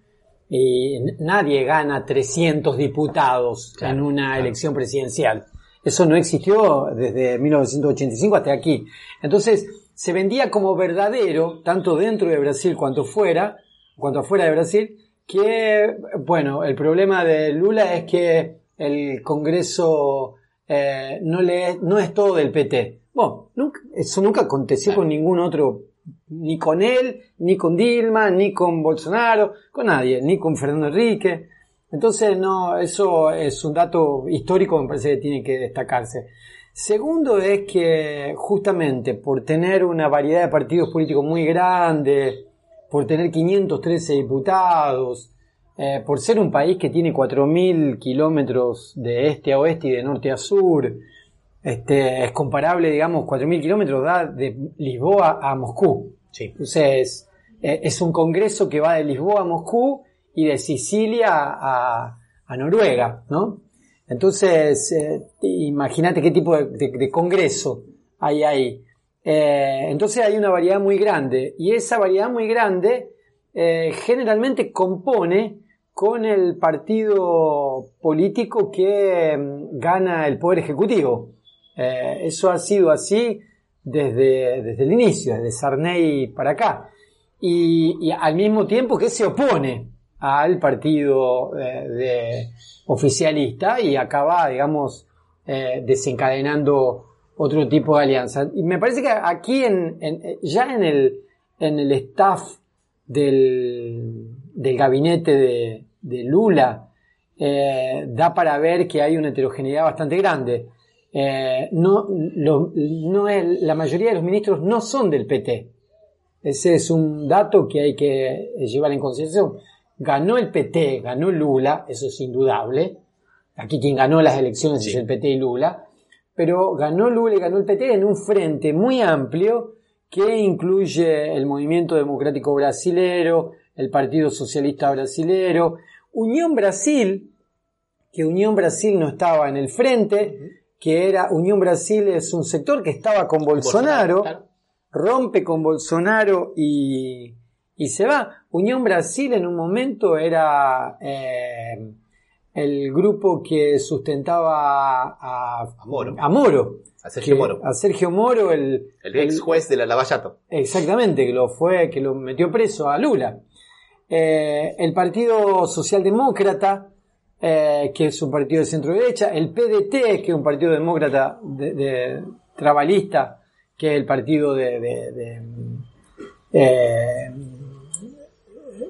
Y nadie gana 300 diputados Claro, en una claro. elección presidencial. Eso no existió desde 1985 hasta aquí. Entonces, se vendía como verdadero, tanto dentro de Brasil cuanto fuera, cuanto afuera de Brasil, que, bueno, el problema de Lula es que el Congreso eh, no, le, no es todo del PT. Bueno, nunca- eso nunca aconteció con ningún otro, ni con él, ni con Dilma, ni con Bolsonaro, con nadie, ni con Fernando Enrique. Entonces, no, eso es un dato histórico que me parece que tiene que destacarse. Segundo es que justamente por tener una variedad de partidos políticos muy grande, por tener 513 diputados, eh, por ser un país que tiene 4.000 kilómetros de este a oeste y de norte a sur, este, es comparable, digamos, 4.000 kilómetros da de Lisboa a Moscú. Sí. Entonces, eh, es un congreso que va de Lisboa a Moscú y de Sicilia a, a Noruega, ¿no? Entonces, eh, imagínate qué tipo de, de- de congreso hay ahí. Eh, entonces hay una variedad muy grande y esa variedad muy grande eh, generalmente compone con el partido político que mm, gana el poder ejecutivo. Eh, eso ha sido así desde, desde el inicio, desde Sarney para acá. Y, al mismo tiempo que se opone al partido de oficialista y acaba, digamos, desencadenando otro tipo de alianza. Y me parece que aquí en, en- ya en el, en el staff del, del gabinete de, de Lula eh, da para ver que hay una heterogeneidad bastante grande. Eh, no, lo- no es- la mayoría de los ministros no son del PT. Ese es un dato que hay que llevar en consideración. Ganó el PT, ganó Lula, eso es indudable. Aquí quien ganó las elecciones Sí. es el PT y Lula. Pero ganó Lula y ganó el PT en un frente muy amplio que incluye el Movimiento Democrático Brasilero, el Partido Socialista Brasilero, Unión Brasil, que Unión Brasil no estaba en el frente, que era Unión Brasil es un sector que estaba con Bolsonaro, claro. rompe con Bolsonaro y, y se va. Unión Brasil en un momento era eh, el grupo que sustentaba a, A Moro. a Moro. A Sergio Que- Moro. A Sergio Moro, el, El ex juez de la Lavallato. Exactamente, que lo fue, que lo metió preso a Lula. Eh, el Partido Socialdemócrata, eh, que es un partido de centro derecha, el PDT, que es un partido demócrata de, de- trabalista, que es el partido de, de- de, eh,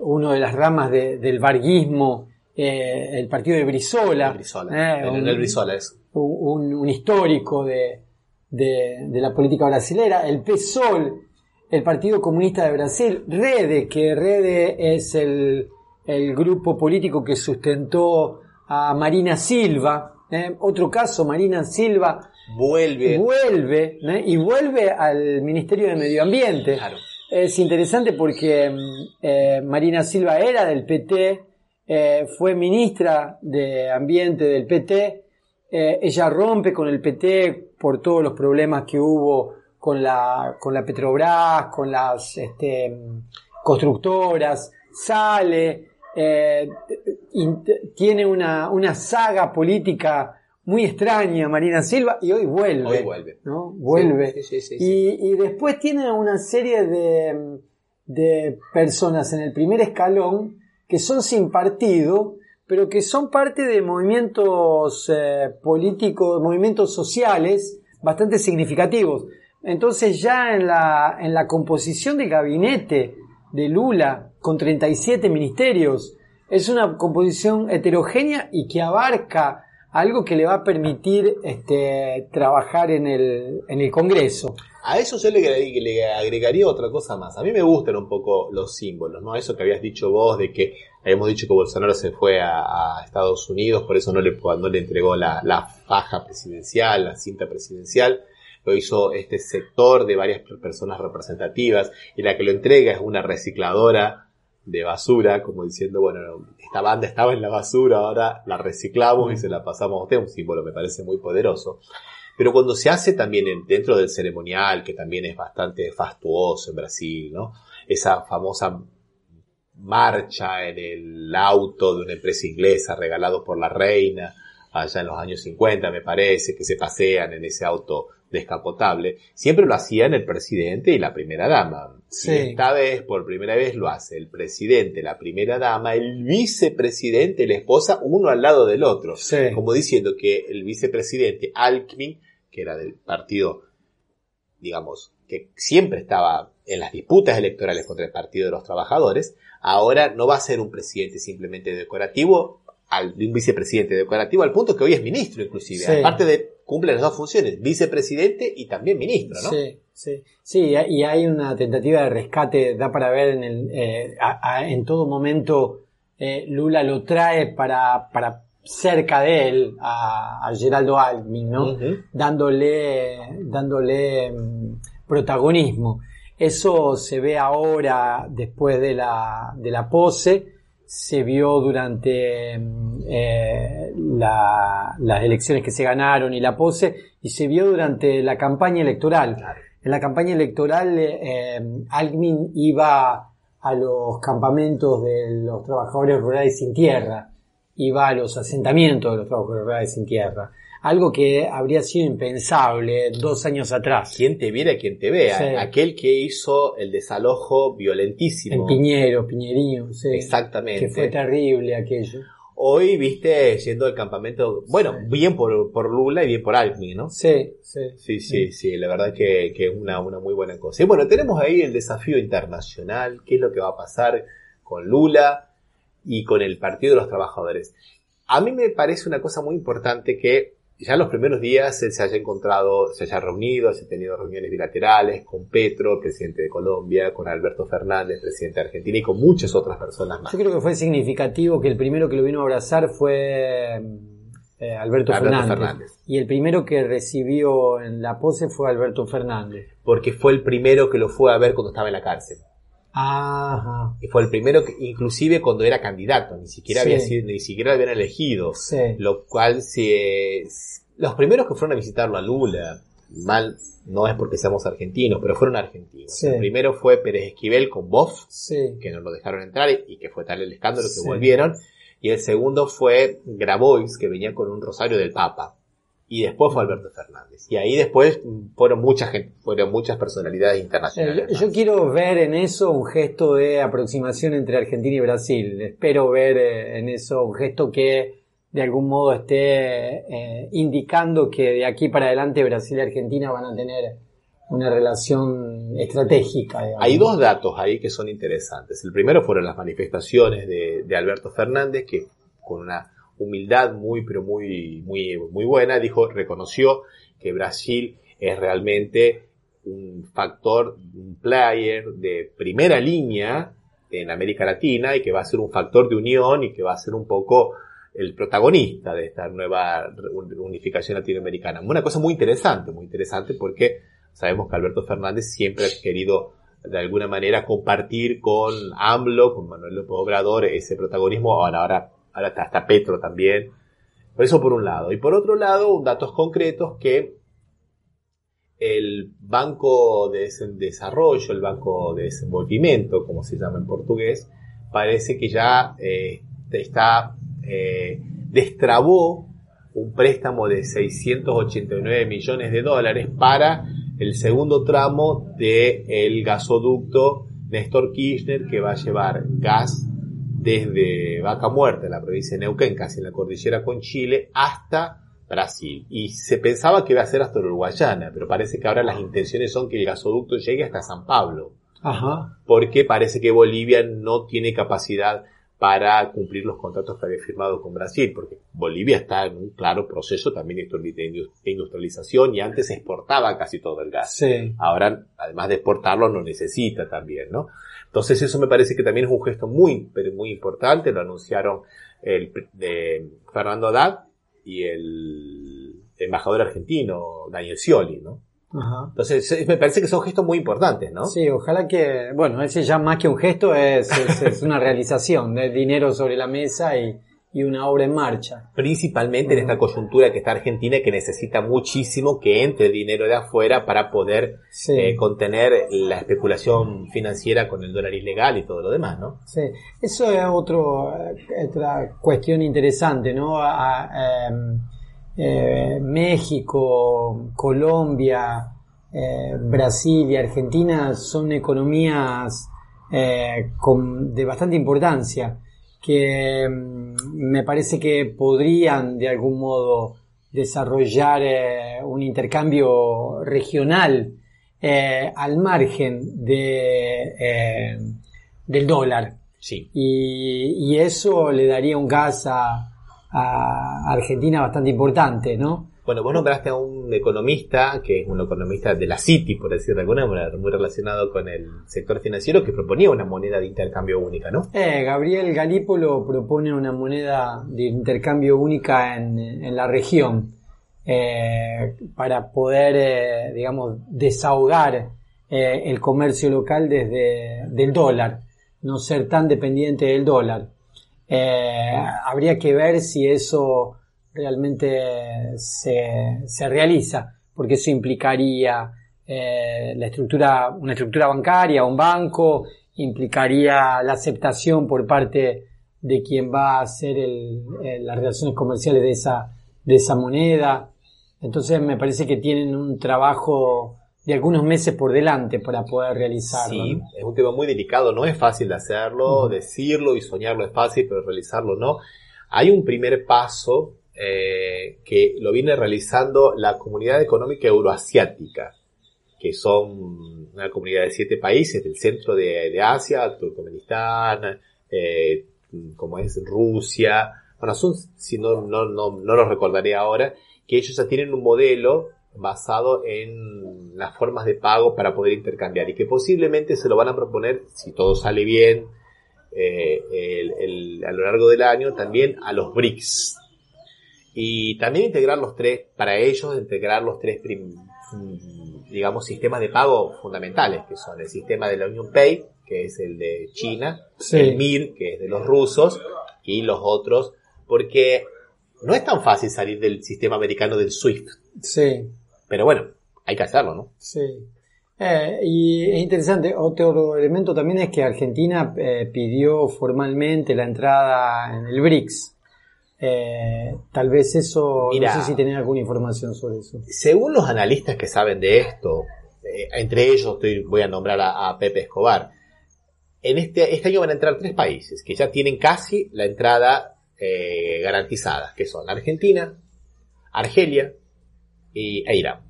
uno de las ramas de- del varguismo, eh, el partido de Brizola, El Brizola. eh, el, un- el Brizola es. un, un histórico de, de- de la política brasilera, el PSOL, el Partido Comunista de Brasil, Rede, que Rede es el, el grupo político que sustentó a Marina Silva, ¿eh? otro caso, Marina Silva Vuelve. vuelve ¿eh? y vuelve al Ministerio de Medio Ambiente. Claro. Es interesante porque Marina Silva era del PT, eh, fue ministra de Ambiente del PT, eh, ella rompe con el PT por todos los problemas que hubo con la, con la Petrobras, con las este, constructoras, sale, eh, tiene una, una saga política muy extraña Marina Silva y hoy vuelve. Hoy vuelve. ¿no? Vuelve. Sí, sí, sí, sí. Y, y después tiene una serie de, de personas en el primer escalón que son sin partido, pero que son parte de movimientos eh, políticos, movimientos sociales bastante significativos. Entonces ya en la, en la composición del gabinete de Lula, con 37 ministerios, es una composición heterogénea y que abarca algo que le va a permitir este, trabajar en el, en el Congreso. A eso yo le, le agregaría otra cosa más. A mí me gustan un poco los símbolos, ¿no? Eso que habías dicho vos de que habíamos dicho que Bolsonaro se fue a, Estados Unidos, por eso no le, no le entregó la, la faja presidencial, la cinta presidencial. Lo hizo este sector de varias personas representativas y la que lo entrega es una recicladora de basura, como diciendo, bueno, esta banda estaba en la basura, ahora la reciclamos y se la pasamos a usted, un símbolo me parece muy poderoso. Pero cuando se hace también en- dentro del ceremonial, que también es bastante fastuoso en Brasil, ¿no? Esa famosa marcha en el auto de una empresa inglesa regalado por la reina, allá en los años 50 me parece, que se pasean en ese auto descapotable, siempre lo hacían el presidente y la primera dama. Sí. Y esta vez, por primera vez, lo hace el presidente, la primera dama, el vicepresidente la esposa, uno al lado del otro. Sí. Como diciendo que el vicepresidente Alckmin, que era del partido, digamos, que siempre estaba en las disputas electorales contra el Partido de los Trabajadores, ahora no va a ser un presidente simplemente decorativo, al, de un vicepresidente decorativo, al punto que hoy es ministro inclusive. Sí. Aparte de cumple las dos funciones, vicepresidente y también ministro, ¿no? Sí, sí. Sí, y hay una tentativa de rescate, da para ver en, el, eh, a- a- en todo momento eh, Lula lo trae para, para cerca de él a, a Geraldo Alckmin, ¿no? Dándole, dándole mm, protagonismo. Eso se ve ahora después de la, de la pose, se vio durante mm, eh, la- las elecciones que se ganaron y la pose, y se vio durante la campaña electoral. En la campaña electoral, eh, eh, iba a los campamentos de los trabajadores rurales sin tierra, iba a los asentamientos de los trabajadores rurales sin tierra. Algo que habría sido impensable dos años atrás. Quien te viera, quien te vea. Sí. Aquel que hizo el desalojo violentísimo. En Piñero, Piñerío, sí. Exactamente. Que fue terrible aquello. Hoy, viste, yendo al campamento, bueno, bien por, por Lula y bien por Alckmin, ¿no? Sí, sí. Sí, sí, sí, la verdad que, que es una, una muy buena cosa. Y bueno, tenemos ahí el desafío internacional, qué es lo que va a pasar con Lula y con el Partido de los Trabajadores. A mí me parece una cosa muy importante que ya en los primeros días él se haya encontrado, se haya reunido, haya tenido reuniones bilaterales con Petro, presidente de Colombia, con Alberto Fernández, presidente de Argentina y con muchas otras personas más. Yo creo que fue significativo que el primero que lo vino a abrazar fue eh, Alberto, Alberto Fernández. Fernández. Y el primero que recibió en la pose fue Alberto Fernández. Porque fue el primero que lo fue a ver cuando estaba en la cárcel. Ajá. Y fue el primero que, inclusive cuando era candidato, ni siquiera Sí. había sido, ni siquiera lo habían elegido. Sí. Lo cual se, los primeros que fueron a visitarlo a Lula, mal, no es porque seamos argentinos, pero fueron argentinos. Sí. El primero fue Pérez Esquivel con Boff, Sí. que no lo dejaron entrar y que fue tal el escándalo que volvieron. Y el segundo fue Grabois, que venía con un rosario del Papa. Y después fue Alberto Fernández. Y ahí después fueron mucha gente, fueron muchas personalidades Eh, internacionales. Yo, yo quiero ver en eso un gesto de aproximación entre Argentina y Brasil. Espero ver eh, en eso un gesto que de algún modo esté eh, indicando que de aquí para adelante Brasil y Argentina van a tener una relación estratégica. digamos. Hay dos datos ahí que son interesantes. El primero fueron las manifestaciones de, de Alberto Fernández, que con una humildad muy, pero muy, muy, muy buena, dijo, reconoció que Brasil es realmente un factor, un player de primera línea en América Latina y que va a ser un factor de unión y que va a ser un poco el protagonista de esta nueva unificación latinoamericana. Una cosa muy interesante, muy interesante porque sabemos que Alberto Fernández siempre ha querido de alguna manera compartir con AMLO, con Manuel López Obrador, ese protagonismo, ahora, ahora, ahora hasta, hasta Petro también. Por eso por un lado. Y por otro lado, datos concretos que el Banco de Des- Desarrollo, el Banco de Desenvolvimiento, como se llama en portugués, parece que ya eh, está, eh, destrabó un préstamo de 689 millones de dólares para el segundo tramo del gasoducto Néstor Kirchner que va a llevar gas desde Vaca Muerta, en la provincia de Neuquén, casi en la cordillera con Chile, hasta Brasil. Y se pensaba que iba a ser hasta Uruguayana, pero parece que ahora las intenciones son que el gasoducto llegue hasta San Pablo, Ajá. porque parece que Bolivia no tiene capacidad para cumplir los contratos que había firmado con Brasil, porque Bolivia está en un claro proceso también de industrialización y antes exportaba casi todo el gas. Sí. Ahora, además de exportarlo, lo necesita también, ¿no? Entonces eso me parece que también es un gesto muy, pero muy importante. Lo anunciaron el de Fernando Haddad y el embajador argentino, Daniel Scioli, ¿no? Ajá. Entonces me parece que son gestos muy importantes, ¿no? Sí, ojalá que, bueno, ese ya más que un gesto es, es, es una realización de dinero sobre la mesa y, y una obra en marcha. Principalmente en esta coyuntura que está Argentina que necesita muchísimo que entre dinero de afuera para poder Sí. eh, contener la especulación financiera con el dólar ilegal y todo lo demás, ¿no? Sí, eso es otro, eh, otra cuestión interesante, ¿no? A- em, eh, México, Colombia, eh, Brasil y Argentina son economías con- de bastante importancia que mm, me parece que podrían de algún modo desarrollar eh, un intercambio regional eh, al margen de, eh, del dólar. Sí. Y, y eso le daría un gas a, a Argentina bastante importante, ¿no? Bueno, vos nombraste a un economista, que es un economista de la City, por decir de alguna manera, muy relacionado con el sector financiero, que proponía una moneda de intercambio única, ¿no? Eh, Gabriel Galípolo propone una moneda de intercambio única en, en la región eh, para poder, eh, digamos, desahogar el comercio local desde del dólar, no ser tan dependiente del dólar. Habría que ver si eso realmente se, se realiza, porque eso implicaría eh, la estructura, una estructura bancaria, un banco, implicaría la aceptación por parte de quien va a hacer el- el- las relaciones comerciales de esa, de esa moneda. Entonces me parece que tienen un trabajo de algunos meses por delante para poder realizarlo. Sí, ¿no? es un tema muy delicado, no es fácil de hacerlo, decirlo y soñarlo es fácil, pero realizarlo no. Hay un primer paso eh, que lo viene realizando la Comunidad Económica Euroasiática, que son una comunidad de siete países del centro de, Asia, Turkmenistán, eh, como es Rusia, bueno, son, si no, no, no, no los recordaré ahora, que ellos ya tienen un modelo basado en las formas de pago para poder intercambiar y que posiblemente se lo van a proponer, si todo sale bien, eh, el- el- a lo largo del año también a los BRICS. Y también integrar los tres, para ellos, integrar los tres, mm, digamos, sistemas de pago fundamentales, que son el sistema de la Union Pay, que es el de China, Sí. el MIR, que es de los rusos, y los otros, porque no es tan fácil salir del sistema americano del SWIFT. Sí. Pero bueno, hay que hacerlo, ¿no? Sí. Eh, y es interesante, otro elemento también es que Argentina eh, pidió formalmente la entrada en el BRICS. Eh, tal vez eso, Mira. no sé si tenés alguna información sobre eso. Según los analistas que saben de esto, eh, entre ellos estoy, voy a nombrar a, a Pepe Escobar, en este, este año van a entrar tres países que ya tienen casi la entrada eh, garantizada, que son Argentina, Argelia y, e Irán.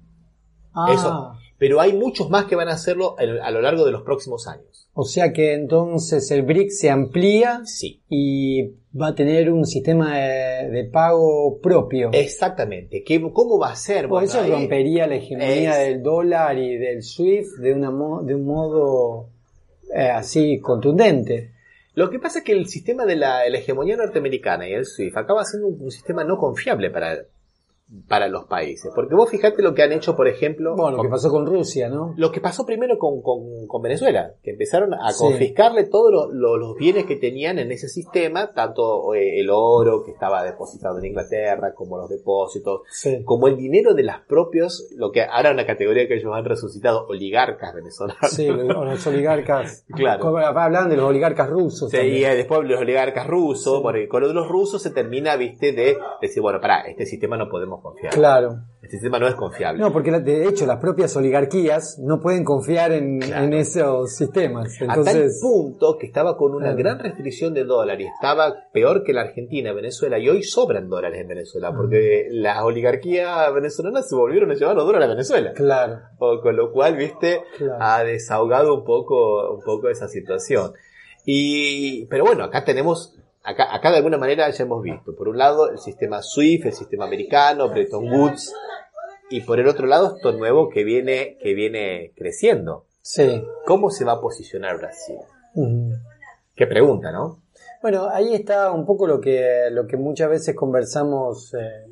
Ah, Eso. Pero hay muchos más que van a hacerlo a lo- largo de los próximos años. o sea que entonces el BRICS se amplía Sí. y va a tener un sistema de, de pago propio. Exactamente. ¿Qué, ¿Cómo va a ser? Por Bueno, eso rompería la hegemonía es- del dólar y del SWIFT de, una mo- de un modo eh, así contundente. Lo que pasa es que el sistema de la, la hegemonía norteamericana y el SWIFT acaba siendo un, un sistema no confiable para, para los países. Porque vos fijate lo que han hecho, por ejemplo, Bueno, lo que pasó con Rusia, ¿no? lo que pasó primero con, con- con Venezuela, que empezaron a Sí. confiscarle todos lo- lo- los bienes que tenían en ese sistema, tanto eh, el oro que estaba depositado en Inglaterra, como los depósitos, Sí. como el dinero de las propios, lo que ahora una categoría que ellos han resucitado, oligarcas venezolanos. Sí, los, oligarcas. (laughs) Claro. Hablan de los oligarcas rusos. Sí, también. y después los oligarcas rusos, Sí. porque con lo de los rusos se termina, viste, de decir, bueno, pará, este sistema no podemos confiar. Claro. Este sistema no es confiable. No, porque de hecho las propias oligarquías no pueden confiar en, Claro. en esos sistemas. A tal Entonces, punto que estaba con una Claro. gran restricción de dólar y estaba peor que la Argentina, Venezuela, y hoy sobran dólares en Venezuela, porque las oligarquías venezolanas se volvieron a llevar los dólares a Venezuela. claro. O con lo cual, viste, Claro. ha desahogado un poco, un poco esa situación. Y, pero bueno, acá tenemos, acá, acá de alguna manera ya hemos visto, por un lado el sistema SWIFT, el sistema americano, Bretton Woods, y por el otro lado esto nuevo que viene, que viene creciendo. Sí. ¿Cómo se va a posicionar Brasil? Qué pregunta, ¿no? Bueno, ahí está un poco lo que, lo que muchas veces conversamos eh,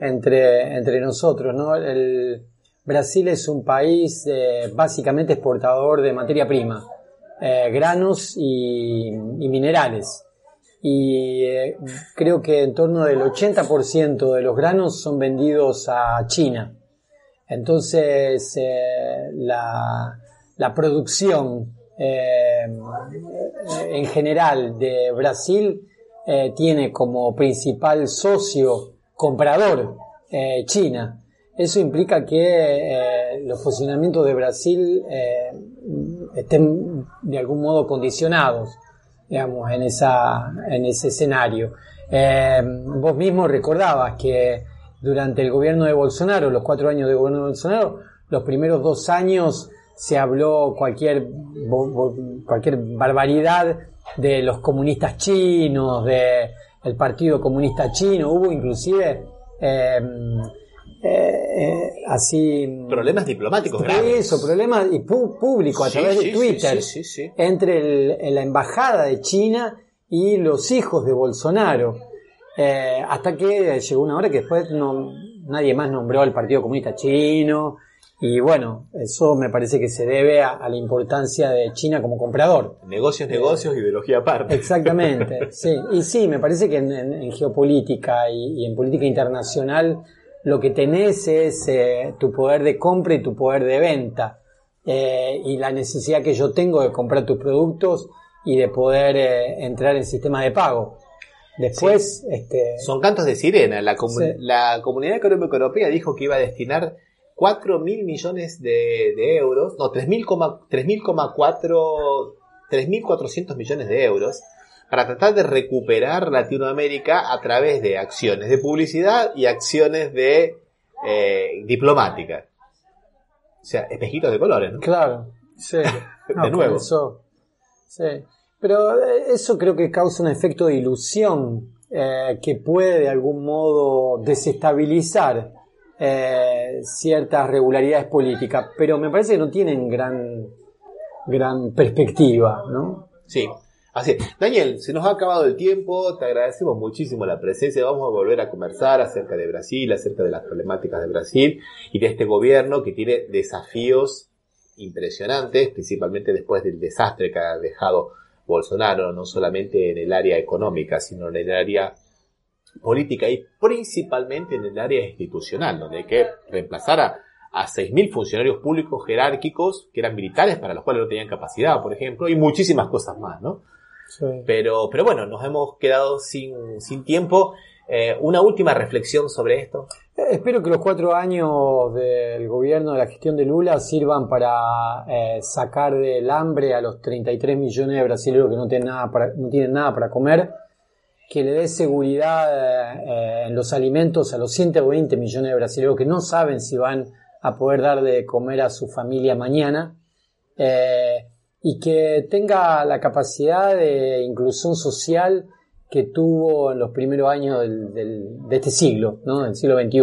entre, entre nosotros, ¿no? El, Brasil es un país eh, básicamente exportador de materia prima, eh, granos y, y minerales. Y eh, creo que en torno del 80% de los granos son vendidos a China. Entonces, eh, la, producción eh, en general de Brasil tiene como principal socio comprador China. Eso implica que los posicionamientos de Brasil estén de algún modo condicionados, digamos, en, esa, en ese escenario. Eh, vos mismo recordabas que durante el gobierno de Bolsonaro, los cuatro años de gobierno de Bolsonaro, los primeros dos años se habló cualquier, cualquier barbaridad de los comunistas chinos, de el Partido Comunista Chino, hubo inclusive eh, eh, eh, así Problemas diplomáticos graves. eso, problemas y público a Sí, través sí, de Twitter sí, sí, sí, sí. entre el- la embajada de China y los hijos de Bolsonaro. Eh, hasta que llegó una hora que después no, nadie más nombró al Partido Comunista Chino. Y bueno, eso me parece que se debe a, a la importancia de China como comprador. Negocios, negocios, ideología aparte. Exactamente, (laughs) sí. Y sí, me parece que en, en- en geopolítica y, y en política internacional lo que tenés es eh, tu poder de compra y tu poder de venta. Eh, y la necesidad que yo tengo de comprar tus productos y de poder eh, entrar en sistemas de pago. Después, este, Son cantos de sirena. La, comu- Sí. la Comunidad Económica Europea dijo que iba a destinar 4 mil millones de, de euros, no, 3.400 3.400 millones de euros para tratar de recuperar Latinoamérica a través de acciones de publicidad y acciones de eh, diplomática. O sea, espejitos de colores, ¿no? Claro, sí. (laughs) De nuevo. Eso, sí. Pero eh, eso creo que causa un efecto de ilusión eh, que puede de algún modo desestabilizar eh, ciertas regularidades políticas, pero me parece que no tienen gran, gran perspectiva, ¿no? Sí, así es. Daniel, se nos ha acabado el tiempo, te agradecemos muchísimo la presencia, vamos a volver a conversar acerca de Brasil, acerca de las problemáticas de Brasil y de este gobierno que tiene desafíos impresionantes, principalmente después del desastre que ha dejado Bolsonaro, no solamente en el área económica, sino en el área política y principalmente en el área institucional, donde hay que reemplazar a, a 6.000 funcionarios públicos jerárquicos que eran militares para los cuales no tenían capacidad, por ejemplo, y muchísimas cosas más, ¿no? Sí. Pero, pero bueno, nos hemos quedado sin, sin tiempo. Eh, una última reflexión sobre esto. Eh, Espero que los cuatro años del gobierno de la gestión de Lula sirvan para eh, sacar del hambre a los 33 millones de brasileños que no tienen nada para, no tienen nada para comer, que le dé seguridad en los alimentos a los 120 millones de brasileños que no saben si van a poder dar de comer a su familia mañana, eh, y que tenga la capacidad de inclusión social que tuvo en los primeros años del- de este siglo, ¿no? del siglo XXI.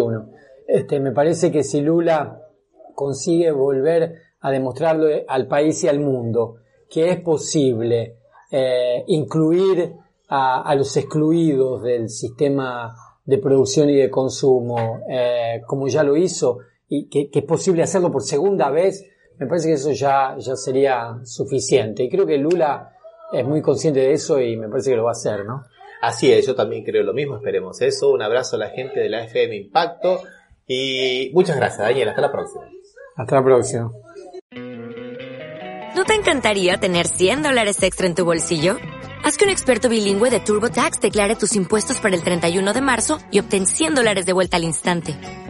Este, me parece que si Lula consigue volver a demostrarle al país y al mundo que es posible eh, incluir a, los excluidos del sistema de producción y de consumo, eh, como ya lo hizo, y que es posible hacerlo por segunda vez, me parece que eso ya, ya sería suficiente. Y creo que Lula es muy consciente de eso y me parece que lo va a hacer, ¿no? Así es, yo también creo lo mismo, esperemos eso. Un abrazo a la gente de la FM Impacto y muchas gracias, Daniel. Hasta la próxima. Hasta la próxima. ¿No te encantaría tener 100 dólares extra en tu bolsillo? Haz que un experto bilingüe de TurboTax declare tus impuestos para el 31 de marzo y obtén 100 dólares de vuelta al instante.